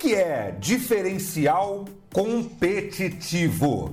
Que, é diferencial competitivo?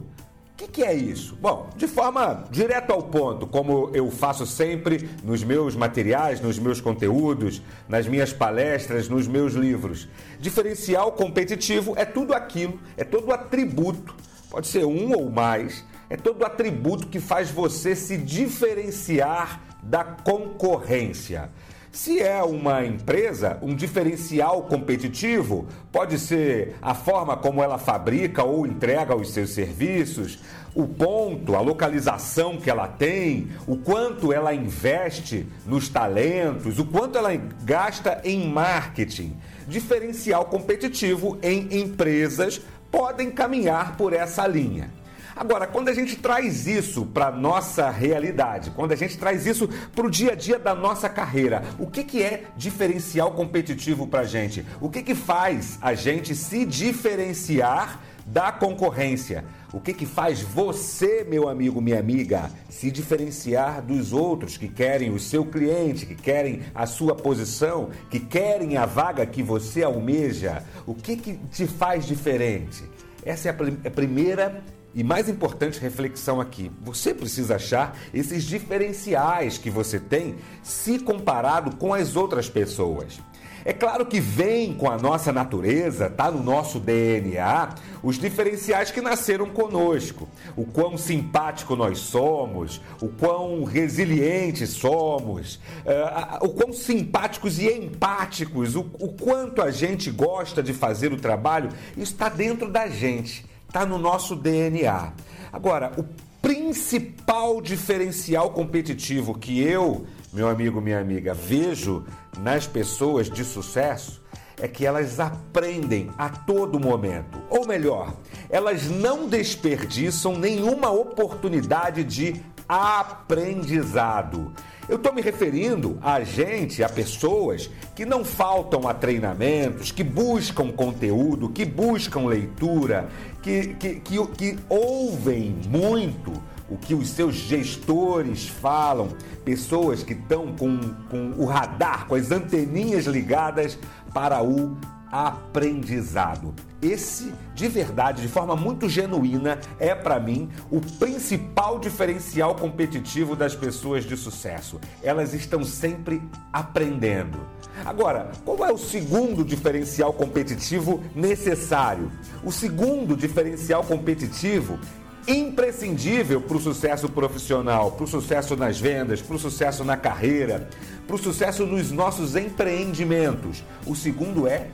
O que, que é isso? Bom, de forma direto ao ponto, como eu faço sempre nos meus materiais, nos meus conteúdos, nas minhas palestras, nos meus livros. Diferencial competitivo é tudo aquilo, é todo atributo, pode ser um ou mais, é todo atributo que faz você se diferenciar da concorrência. Se é uma empresa, um diferencial competitivo pode ser a forma como ela fabrica ou entrega os seus serviços, o ponto, a localização que ela tem, o quanto ela investe nos talentos, o quanto ela gasta em marketing. Diferencial competitivo em empresas podem caminhar por essa linha. Agora, quando a gente traz isso para nossa realidade, quando a gente traz isso para o dia a dia da nossa carreira, o que, que é diferencial competitivo para a gente? O que, que faz a gente se diferenciar da concorrência? O que, que faz você, meu amigo, minha amiga, se diferenciar dos outros que querem o seu cliente, que querem a sua posição, que querem a vaga que você almeja? O que, que te faz diferente? Essa é a primeira e mais importante reflexão aqui: você precisa achar esses diferenciais que você tem se comparado com as outras pessoas. É claro que vem com a nossa natureza, tá no nosso DNA, os diferenciais que nasceram conosco. O quão simpático nós somos, o quão resilientes somos, uh, o quão simpáticos e empáticos, o, o quanto a gente gosta de fazer o trabalho, isso está dentro da gente está no nosso DNA. Agora, o principal diferencial competitivo que eu, meu amigo, minha amiga, vejo nas pessoas de sucesso é que elas aprendem a todo momento. Ou melhor, elas não desperdiçam nenhuma oportunidade de aprendizado. Eu estou me referindo a gente, a pessoas que não faltam a treinamentos, que buscam conteúdo, que buscam leitura, que, que, que, que ouvem muito o que os seus gestores falam, pessoas que estão com, com o radar, com as anteninhas ligadas para o aprendizado. Esse, de verdade, de forma muito genuína, é para mim o principal diferencial competitivo das pessoas de sucesso. Elas estão sempre aprendendo. Agora, qual é o segundo diferencial competitivo necessário? O segundo diferencial competitivo imprescindível para o sucesso profissional, para o sucesso nas vendas, para o sucesso na carreira, para o sucesso nos nossos empreendimentos. O segundo é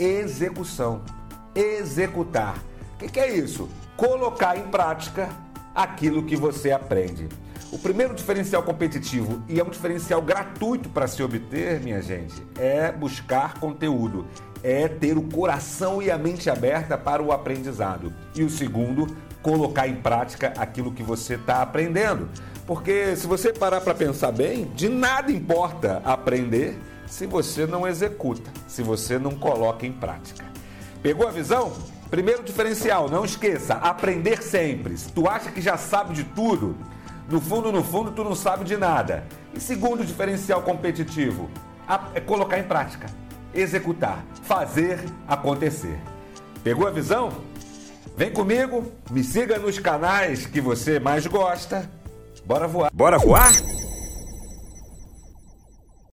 execução. Executar. O que, que é isso? Colocar em prática aquilo que você aprende. O primeiro diferencial competitivo, e é um diferencial gratuito para se obter, minha gente, é buscar conteúdo, é ter o coração e a mente aberta para o aprendizado. E o segundo, colocar em prática aquilo que você está aprendendo. Porque se você parar para pensar bem, de nada importa aprender se você não executa, se você não coloca em prática. Pegou a visão? Primeiro diferencial, não esqueça, aprender sempre. Se tu acha que já sabe de tudo, no fundo, no fundo, tu não sabe de nada. E segundo diferencial competitivo, é colocar em prática, executar, fazer acontecer. Pegou a visão? Vem comigo, me siga nos canais que você mais gosta. Bora voar. Bora voar?